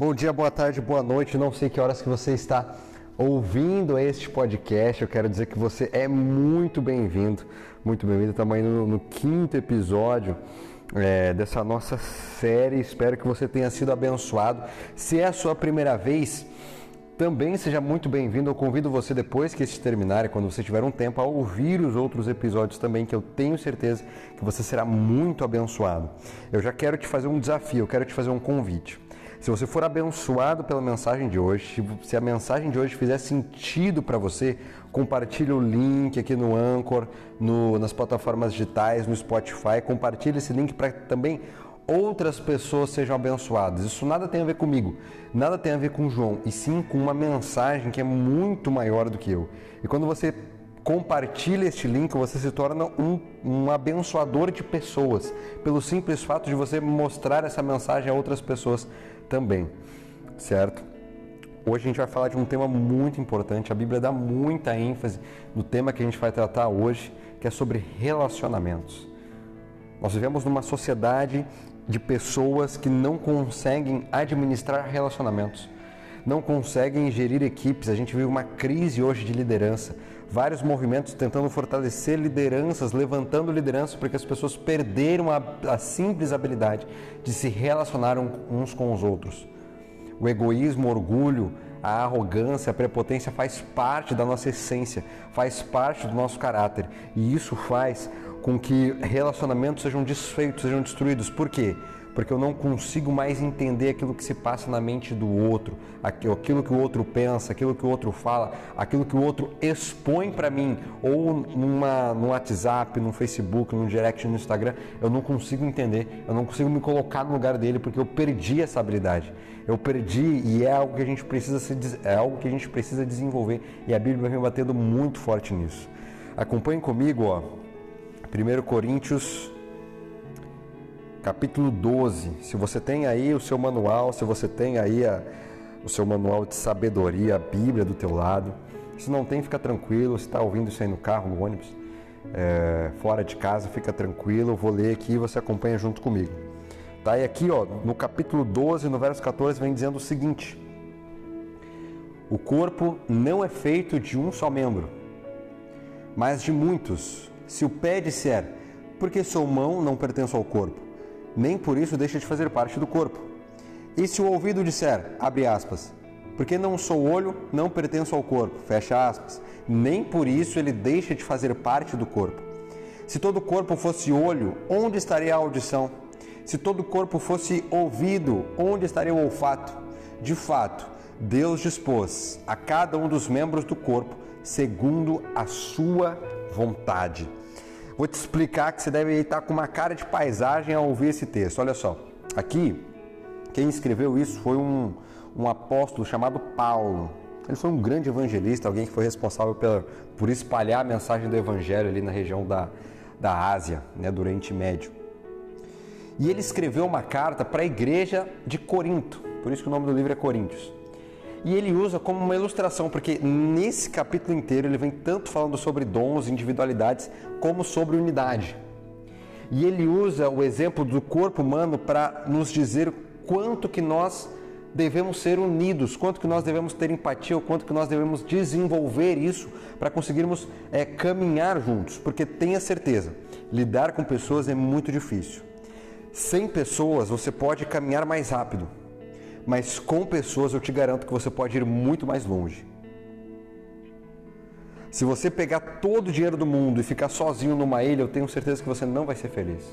Bom dia, boa tarde, boa noite. Não sei que horas que você está ouvindo este podcast. Eu quero dizer que você é muito bem-vindo, muito bem-vindo. Estamos indo no, quinto episódio é, dessa nossa série. Espero que você tenha sido abençoado. Se é a sua primeira vez, também seja muito bem-vindo. Eu convido você, depois que este terminar, quando você tiver um tempo, a ouvir os outros episódios também, que eu tenho certeza que você será muito abençoado. Eu já quero te fazer um desafio, eu quero te fazer um convite. Se você for abençoado pela mensagem de hoje, se a mensagem de hoje fizer sentido para você, compartilhe o link aqui no Anchor, no, nas plataformas digitais, no Spotify. Compartilhe esse link para também outras pessoas sejam abençoadas. Isso nada tem a ver comigo, nada tem a ver com João, e sim com uma mensagem que é muito maior do que eu. E quando você compartilha este link, você se torna um, um abençoador de pessoas, pelo simples fato de você mostrar essa mensagem a outras pessoas também, certo? Hoje a gente vai falar de um tema muito importante. A Bíblia dá muita ênfase no tema que a gente vai tratar hoje, que é sobre relacionamentos. Nós vivemos numa sociedade de pessoas que não conseguem administrar relacionamentos, não conseguem gerir equipes. A gente vive uma crise hoje de liderança. Vários movimentos tentando fortalecer lideranças, levantando lideranças, porque as pessoas perderam a, a simples habilidade de se relacionar uns com os outros. O egoísmo, o orgulho, a arrogância, a prepotência faz parte da nossa essência, faz parte do nosso caráter. E isso faz com que relacionamentos sejam desfeitos, sejam destruídos. Por quê? Porque eu não consigo mais entender aquilo que se passa na mente do outro, aquilo que o outro pensa, aquilo que o outro fala, aquilo que o outro expõe para mim, ou numa, no WhatsApp, no Facebook, no direct, no Instagram, eu não consigo entender, eu não consigo me colocar no lugar dele porque eu perdi essa habilidade. Eu perdi e é algo que a gente precisa se, é algo que a gente precisa desenvolver e a Bíblia vem batendo muito forte nisso. Acompanhe comigo, ó. 1 Coríntios, capítulo 12. Se você tem aí o seu manual, se você tem aí a, o seu manual de sabedoria, a Bíblia do teu lado. Se não tem, fica tranquilo. Se está ouvindo isso aí no carro, no ônibus, é, fora de casa, fica tranquilo. Eu vou ler aqui e você acompanha junto comigo. Tá? E aqui, ó, no capítulo 12, no verso 14, vem dizendo o seguinte: O corpo não é feito de um só membro, mas de muitos. Se o pé disser, porque sou mão, não pertenço ao corpo, nem por isso deixa de fazer parte do corpo. E se o ouvido disser, abre aspas, porque não sou olho, não pertenço ao corpo, fecha aspas, nem por isso ele deixa de fazer parte do corpo. Se todo o corpo fosse olho, onde estaria a audição? Se todo o corpo fosse ouvido, onde estaria o olfato? De fato, Deus dispôs a cada um dos membros do corpo segundo a sua vontade. Vou te explicar que você deve estar com uma cara de paisagem ao ouvir esse texto. Olha só, aqui quem escreveu isso foi um, um apóstolo chamado Paulo. Ele foi um grande evangelista, alguém que foi responsável por, por espalhar a mensagem do evangelho ali na região da, da Ásia, né, do Oriente Médio. E ele escreveu uma carta para a igreja de Corinto, por isso que o nome do livro é Coríntios. E ele usa como uma ilustração, porque nesse capítulo inteiro ele vem tanto falando sobre dons, individualidades, como sobre unidade. E ele usa o exemplo do corpo humano para nos dizer quanto que nós devemos ser unidos, quanto que nós devemos ter empatia, o quanto que nós devemos desenvolver isso para conseguirmos é, caminhar juntos. Porque tenha certeza, lidar com pessoas é muito difícil. Sem pessoas você pode caminhar mais rápido, mas com pessoas eu te garanto que você pode ir muito mais longe. Se você pegar todo o dinheiro do mundo e ficar sozinho numa ilha, eu tenho certeza que você não vai ser feliz.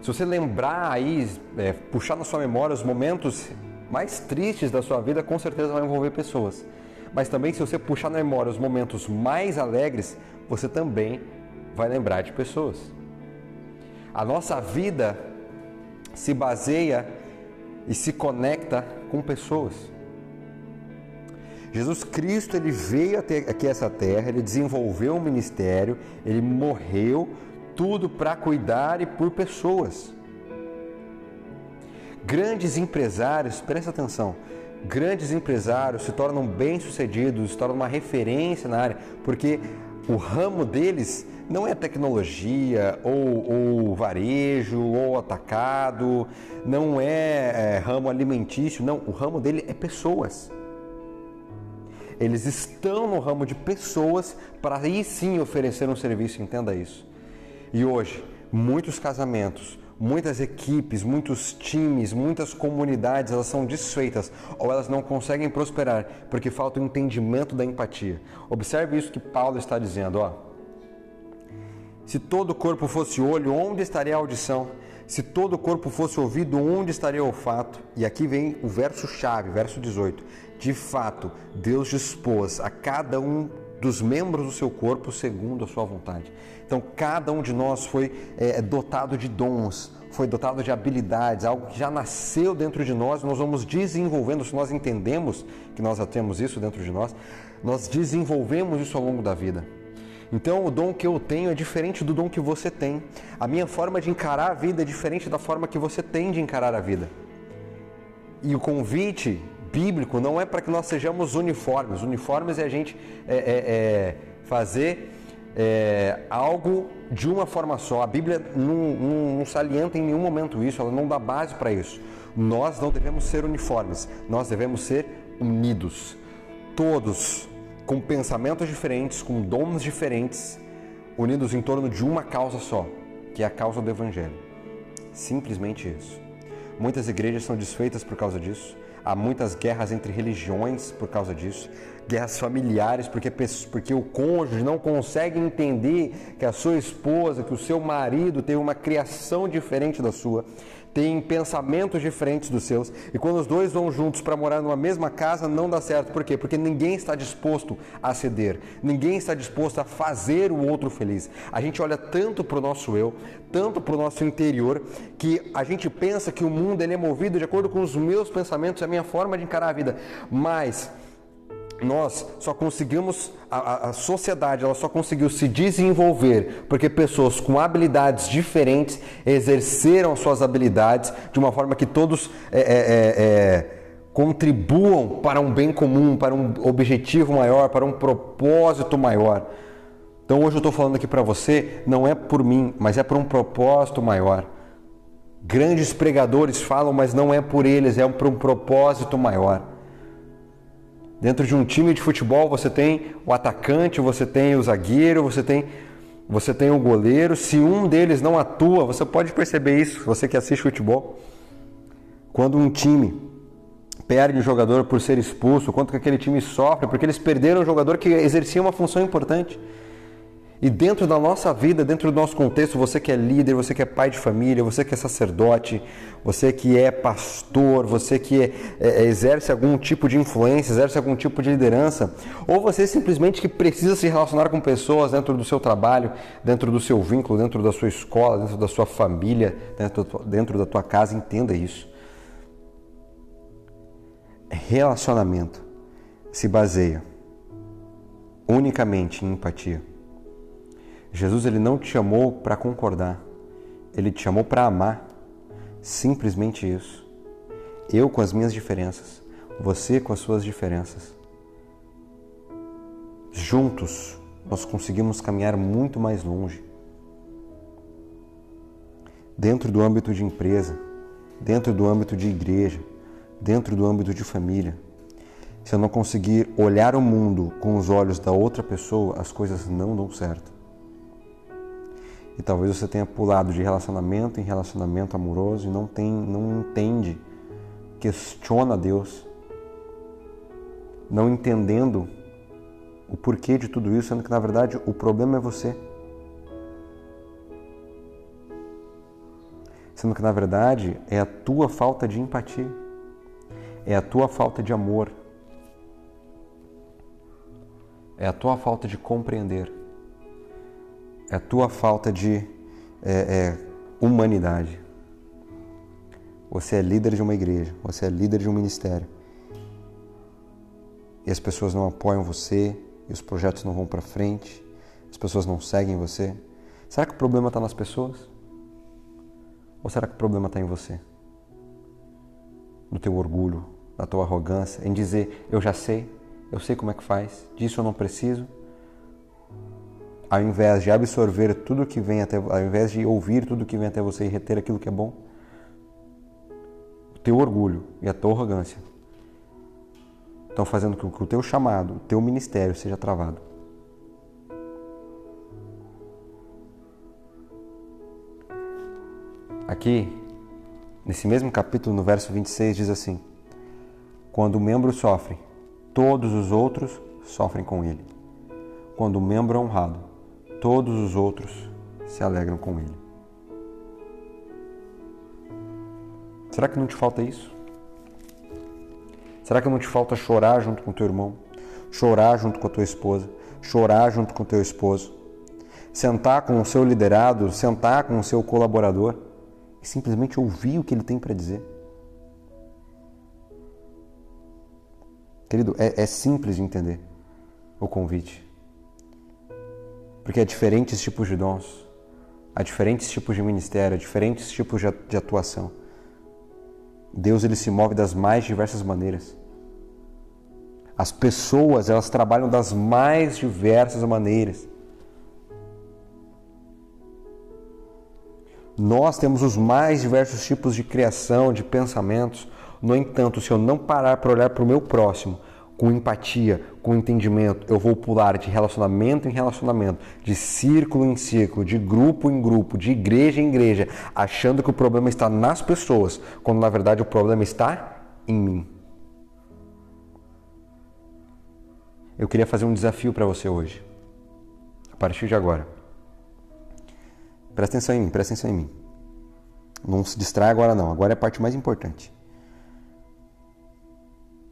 Se você lembrar aí, é, puxar na sua memória os momentos mais tristes da sua vida, com certeza vai envolver pessoas. Mas também, se você puxar na memória os momentos mais alegres, você também vai lembrar de pessoas. A nossa vida se baseia e se conecta com pessoas. Jesus Cristo ele veio até aqui essa terra, ele desenvolveu um ministério, ele morreu tudo para cuidar e por pessoas. Grandes empresários, presta atenção, grandes empresários se tornam bem-sucedidos, se tornam uma referência na área, porque o ramo deles não é tecnologia, ou, ou varejo, ou atacado, não é, é ramo alimentício, não. O ramo dele é pessoas. Eles estão no ramo de pessoas para aí sim oferecer um serviço, entenda isso. E hoje, muitos casamentos, muitas equipes, muitos times, muitas comunidades, elas são desfeitas ou elas não conseguem prosperar porque falta o entendimento da empatia. Observe isso que Paulo está dizendo, ó. Se todo o corpo fosse olho, onde estaria a audição? Se todo o corpo fosse ouvido, onde estaria o olfato? E aqui vem o verso chave, verso 18. De fato, Deus dispôs a cada um dos membros do seu corpo segundo a sua vontade. Então, cada um de nós foi é, dotado de dons, foi dotado de habilidades, algo que já nasceu dentro de nós, nós vamos desenvolvendo, se nós entendemos que nós já temos isso dentro de nós, nós desenvolvemos isso ao longo da vida. Então, o dom que eu tenho é diferente do dom que você tem. A minha forma de encarar a vida é diferente da forma que você tem de encarar a vida. E o convite bíblico não é para que nós sejamos uniformes. Uniformes é a gente é, é, é fazer é, algo de uma forma só. A Bíblia não, não, não salienta em nenhum momento isso, ela não dá base para isso. Nós não devemos ser uniformes, nós devemos ser unidos. Todos com pensamentos diferentes, com dons diferentes, unidos em torno de uma causa só, que é a causa do Evangelho. Simplesmente isso. Muitas igrejas são desfeitas por causa disso. Há muitas guerras entre religiões por causa disso, guerras familiares, porque, porque o cônjuge não consegue entender que a sua esposa, que o seu marido tem uma criação diferente da sua têm pensamentos diferentes dos seus, e quando os dois vão juntos para morar numa mesma casa, não dá certo. Por quê? Porque ninguém está disposto a ceder, ninguém está disposto a fazer o outro feliz. A gente olha tanto para o nosso eu, tanto para o nosso interior, que a gente pensa que o mundo ele é movido de acordo com os meus pensamentos, a minha forma de encarar a vida. Mas nós só conseguimos, a, a, sociedade ela só conseguiu se desenvolver porque pessoas com habilidades diferentes exerceram suas habilidades de uma forma que todos é, é, é, é, contribuam para um bem comum, para um objetivo maior, para um propósito maior. Então hoje eu estou falando aqui para você, não é por mim, mas é por um propósito maior. Grandes pregadores falam, mas não é por eles, é por um propósito maior. Dentro de um time de futebol você tem o atacante, você tem o zagueiro, você tem você tem o goleiro. Se um deles não atua, você pode perceber isso, você que assiste futebol. Quando um time perde um jogador por ser expulso, quanto que aquele time sofre, porque eles perderam um jogador que exercia uma função importante. E dentro da nossa vida, dentro do nosso contexto, você que é líder, você que é pai de família, você que é sacerdote, você que é pastor, você que é, é, exerce algum tipo de influência, exerce algum tipo de liderança, ou você simplesmente que precisa se relacionar com pessoas dentro do seu trabalho, dentro do seu vínculo, dentro da sua escola, dentro da sua família, dentro, dentro da tua casa, entenda isso. Relacionamento se baseia unicamente em empatia Jesus ele não te chamou para concordar, ele te chamou para amar. Simplesmente isso. Eu com as minhas diferenças, você com as suas diferenças. Juntos nós conseguimos caminhar muito mais longe. Dentro do âmbito de empresa, dentro do âmbito de igreja, dentro do âmbito de família. Se eu não conseguir olhar o mundo com os olhos da outra pessoa, as coisas não dão certo. E talvez você tenha pulado de relacionamento em relacionamento amoroso e não, tem, não entende, questiona Deus, não entendendo o porquê de tudo isso, sendo que na verdade o problema é você. Sendo que na verdade é a tua falta de empatia, é a tua falta de amor, é a tua falta de compreender a tua falta de é, é, humanidade. Você é líder de uma igreja, você é líder de um ministério. E as pessoas não apoiam você, e os projetos não vão para frente, as pessoas não seguem você. Será que o problema está nas pessoas? Ou será que o problema está em você? No teu orgulho, na tua arrogância, em dizer eu já sei, eu sei como é que faz, disso eu não preciso, ao invés de absorver tudo que vem até, ao invés de ouvir tudo que vem até você e reter aquilo que é bom, o teu orgulho e a tua arrogância estão fazendo com que o teu chamado, o teu ministério seja travado. Aqui, nesse mesmo capítulo, no verso 26, diz assim: Quando o membro sofre, todos os outros sofrem com ele. Quando o membro é honrado, todos os outros se alegram com ele. Será que não te falta isso? Será que não te falta chorar junto com teu irmão? Chorar junto com a tua esposa? Chorar junto com teu esposo? Sentar com o seu liderado, sentar com o seu colaborador e simplesmente ouvir o que ele tem para dizer? Querido, é, é simples de entender o convite. Porque há diferentes tipos de dons, há diferentes tipos de ministério, há diferentes tipos de atuação. Deus ele se move das mais diversas maneiras. As pessoas, elas trabalham das mais diversas maneiras. Nós temos os mais diversos tipos de criação, de pensamentos. No entanto, se eu não parar para olhar para o meu próximo com empatia, com entendimento, eu vou pular de relacionamento em relacionamento, de círculo em círculo, de grupo em grupo, de igreja em igreja, achando que o problema está nas pessoas, quando na verdade o problema está em mim. Eu queria fazer um desafio para você hoje, a partir de agora. Presta atenção em mim, presta atenção em mim. Não se distrai agora não, agora é a parte mais importante.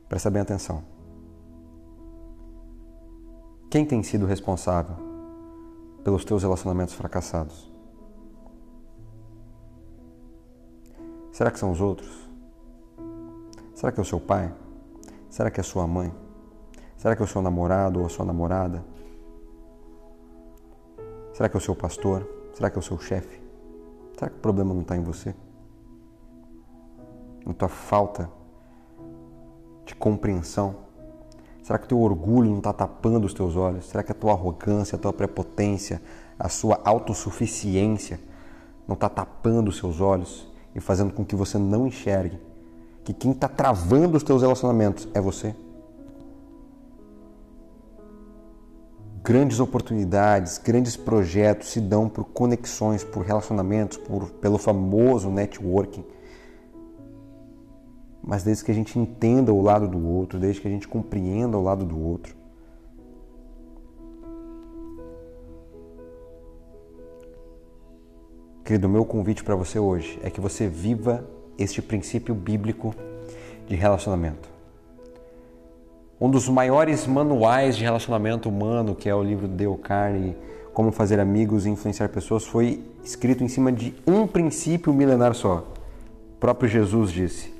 Presta bem atenção. Quem tem sido responsável pelos teus relacionamentos fracassados? Será que são os outros? Será que é o seu pai? Será que é a sua mãe? Será que é o seu namorado ou a sua namorada? Será que é o seu pastor? Será que é o seu chefe? Será que o problema não está em você? Na tua falta de compreensão Será que o teu orgulho não está tapando os teus olhos? Será que a tua arrogância, a tua prepotência, a sua autossuficiência não está tapando os seus olhos e fazendo com que você não enxergue que quem está travando os teus relacionamentos é você? Grandes oportunidades, grandes projetos se dão por conexões, por relacionamentos, por, pelo famoso networking mas desde que a gente entenda o lado do outro, desde que a gente compreenda o lado do outro. Querido, meu convite para você hoje é que você viva este princípio bíblico de relacionamento. Um dos maiores manuais de relacionamento humano, que é o livro de Dale Carnegie, Como Fazer Amigos e Influenciar Pessoas, foi escrito em cima de um princípio milenar só. O próprio Jesus disse: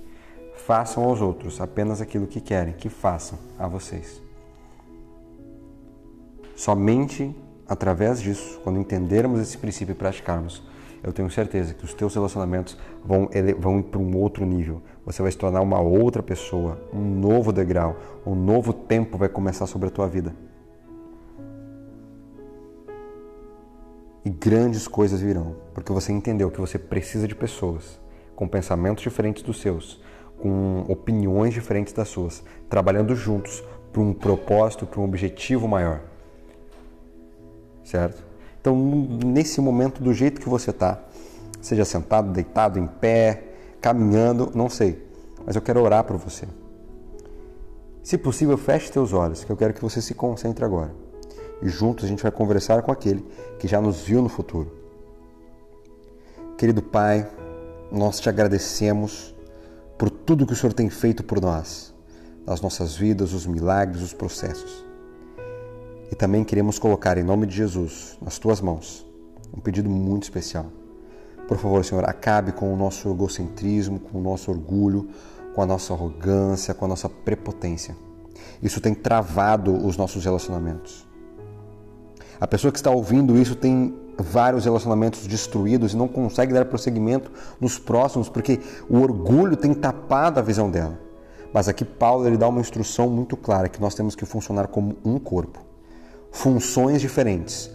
façam aos outros apenas aquilo que querem que façam a vocês. Somente através disso, quando entendermos esse princípio e praticarmos, eu tenho certeza que os teus relacionamentos vão, vão ir para um outro nível. Você vai se tornar uma outra pessoa, um novo degrau, um novo tempo vai começar sobre a tua vida. E grandes coisas virão, porque você entendeu que você precisa de pessoas com pensamentos diferentes dos seus, com opiniões diferentes das suas, trabalhando juntos para um propósito, para um objetivo maior. Certo? Então, nesse momento, do jeito que você está, seja sentado, deitado, em pé, caminhando, não sei, mas eu quero orar por você. Se possível, feche teus olhos, que eu quero que você se concentre agora. E juntos a gente vai conversar com aquele que já nos viu no futuro. Querido Pai, nós te agradecemos por tudo que o Senhor tem feito por nós, nas nossas vidas, os milagres, os processos. E também queremos colocar em nome de Jesus, nas tuas mãos, um pedido muito especial. Por favor, Senhor, acabe com o nosso egocentrismo, com o nosso orgulho, com a nossa arrogância, com a nossa prepotência. Isso tem travado os nossos relacionamentos. A pessoa que está ouvindo isso tem vários relacionamentos destruídos e não consegue dar prosseguimento nos próximos porque o orgulho tem tapado a visão dela. Mas aqui Paulo ele dá uma instrução muito clara que nós temos que funcionar como um corpo, funções diferentes,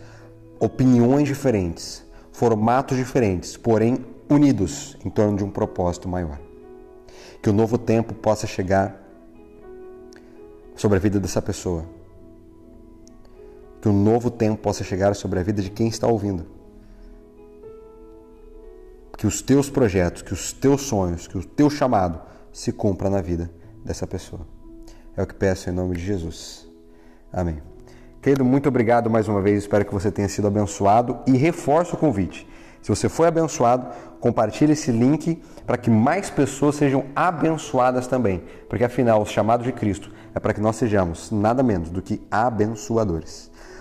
opiniões diferentes, formatos diferentes, porém unidos em torno de um propósito maior. Que o novo tempo possa chegar sobre a vida dessa pessoa. Que um novo tempo possa chegar sobre a vida de quem está ouvindo. Que os teus projetos, que os teus sonhos, que o teu chamado se cumpra na vida dessa pessoa. É o que peço em nome de Jesus. Amém. Querido, muito obrigado mais uma vez. Espero que você tenha sido abençoado e reforço o convite. Se você foi abençoado, compartilhe esse link para que mais pessoas sejam abençoadas também. Porque afinal, o chamado de Cristo é para que nós sejamos nada menos do que abençoadores.